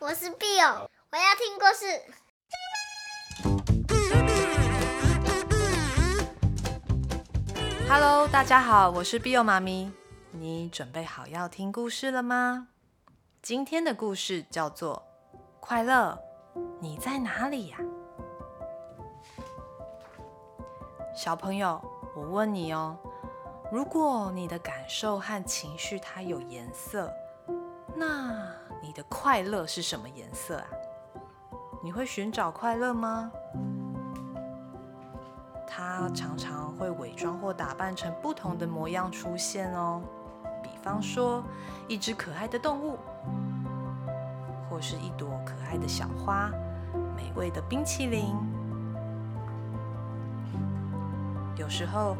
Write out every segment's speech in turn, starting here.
我是 Bill，我要听故事。Hello，大家好，我是 Bill 妈咪。你准备好要听故事了吗？今天的故事叫做《快乐，你在哪里呀》？小朋友，我问你哦，如果你的感受和情绪它有颜色，那你的快乐是什么颜色啊？你会寻找快乐吗？它常常会伪装或打扮成不同的模样出现哦。比方说，一只可爱的动物，或是一朵可爱的小花，美味的冰淇淋。有时候，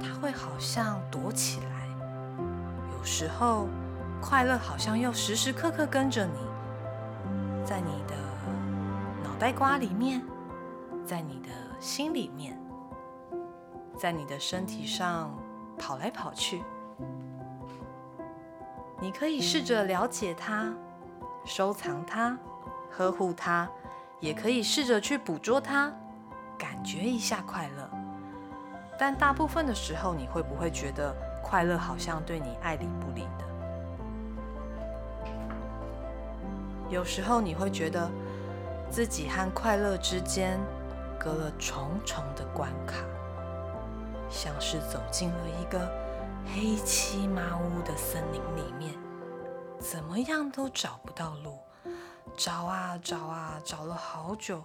它会好像躲起来；有时候，快乐好像又时时刻刻跟着你，在你的脑袋瓜里面，在你的心里面，在你的身体上跑来跑去。你可以试着了解它，收藏它，呵护它，也可以试着去捕捉它，感觉一下快乐。但大部分的时候，你会不会觉得快乐好像对你爱理不理的？有时候你会觉得自己和快乐之间隔了重重的关卡，像是走进了一个黑漆麻乌的森林里面，怎么样都找不到路，找啊找啊找了好久。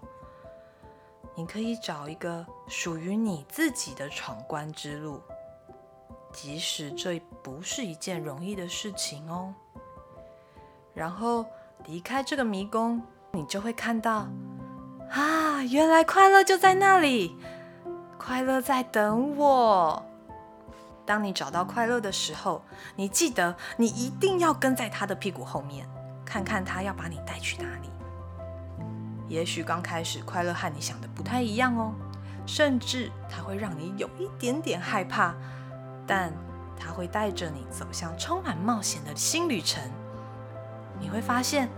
你可以找一个属于你自己的闯关之路，即使这不是一件容易的事情哦。然后离开这个迷宫，你就会看到，啊，原来快乐就在那里，快乐在等我。当你找到快乐的时候，你记得你一定要跟在他的屁股后面，看看他要把你带去哪里。也许刚开始快乐和你想的不太一样哦，甚至它会让你有一点点害怕，但它会带着你走向充满冒险的新旅程。你会发现，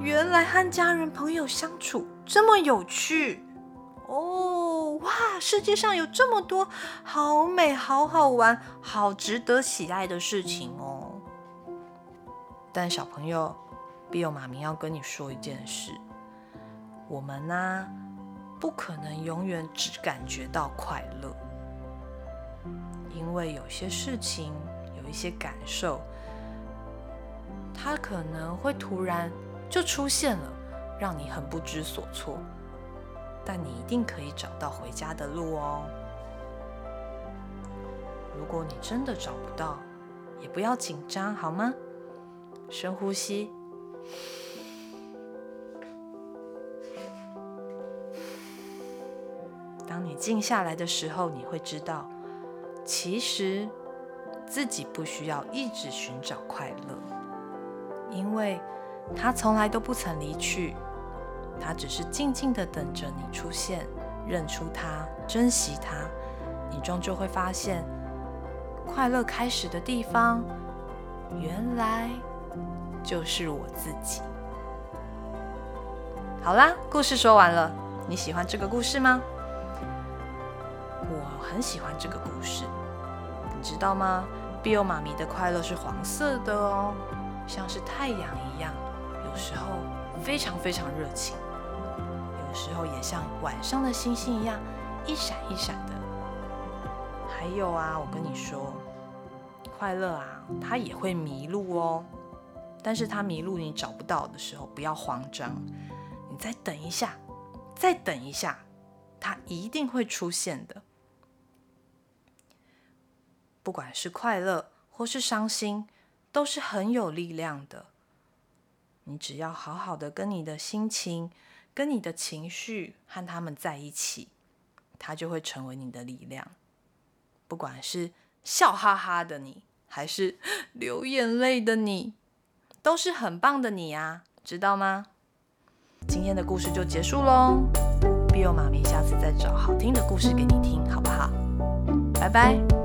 原来和家人朋友相处这么有趣哦！哇，世界上有这么多好美、好好玩、好值得喜爱的事情哦。但小朋友，Bill 妈咪要跟你说一件事。我们呢、不可能永远只感觉到快乐，因为有些事情，有一些感受，它可能会突然就出现了，让你很不知所措。但你一定可以找到回家的路哦。如果你真的找不到，也不要紧张，好吗？深呼吸。当你静下来的时候，你会知道，其实自己不需要一直寻找快乐，因为他从来都不曾离去，他只是静静地等着你出现，认出他，珍惜他，你终究会发现，快乐开始的地方，原来就是我自己。好啦，故事说完了，你喜欢这个故事吗？我很喜欢这个故事，你知道吗？Bill 妈咪的快乐是黄色的哦，像是太阳一样，有时候非常非常热情，有时候也像晚上的星星一样一闪一闪的。还有啊，我跟你说，快乐啊，它也会迷路哦。但是它迷路你找不到的时候，不要慌张，你再等一下，再等一下，它一定会出现的。不管是快乐或是伤心，都是很有力量的。你只要好好的跟你的心情、跟你的情绪和他们在一起，它就会成为你的力量。不管是笑哈哈的你，还是流眼泪的你，都是很棒的你啊，知道吗？今天的故事就结束喽。biu 妈咪下次再找好听的故事给你听，好不好？拜拜。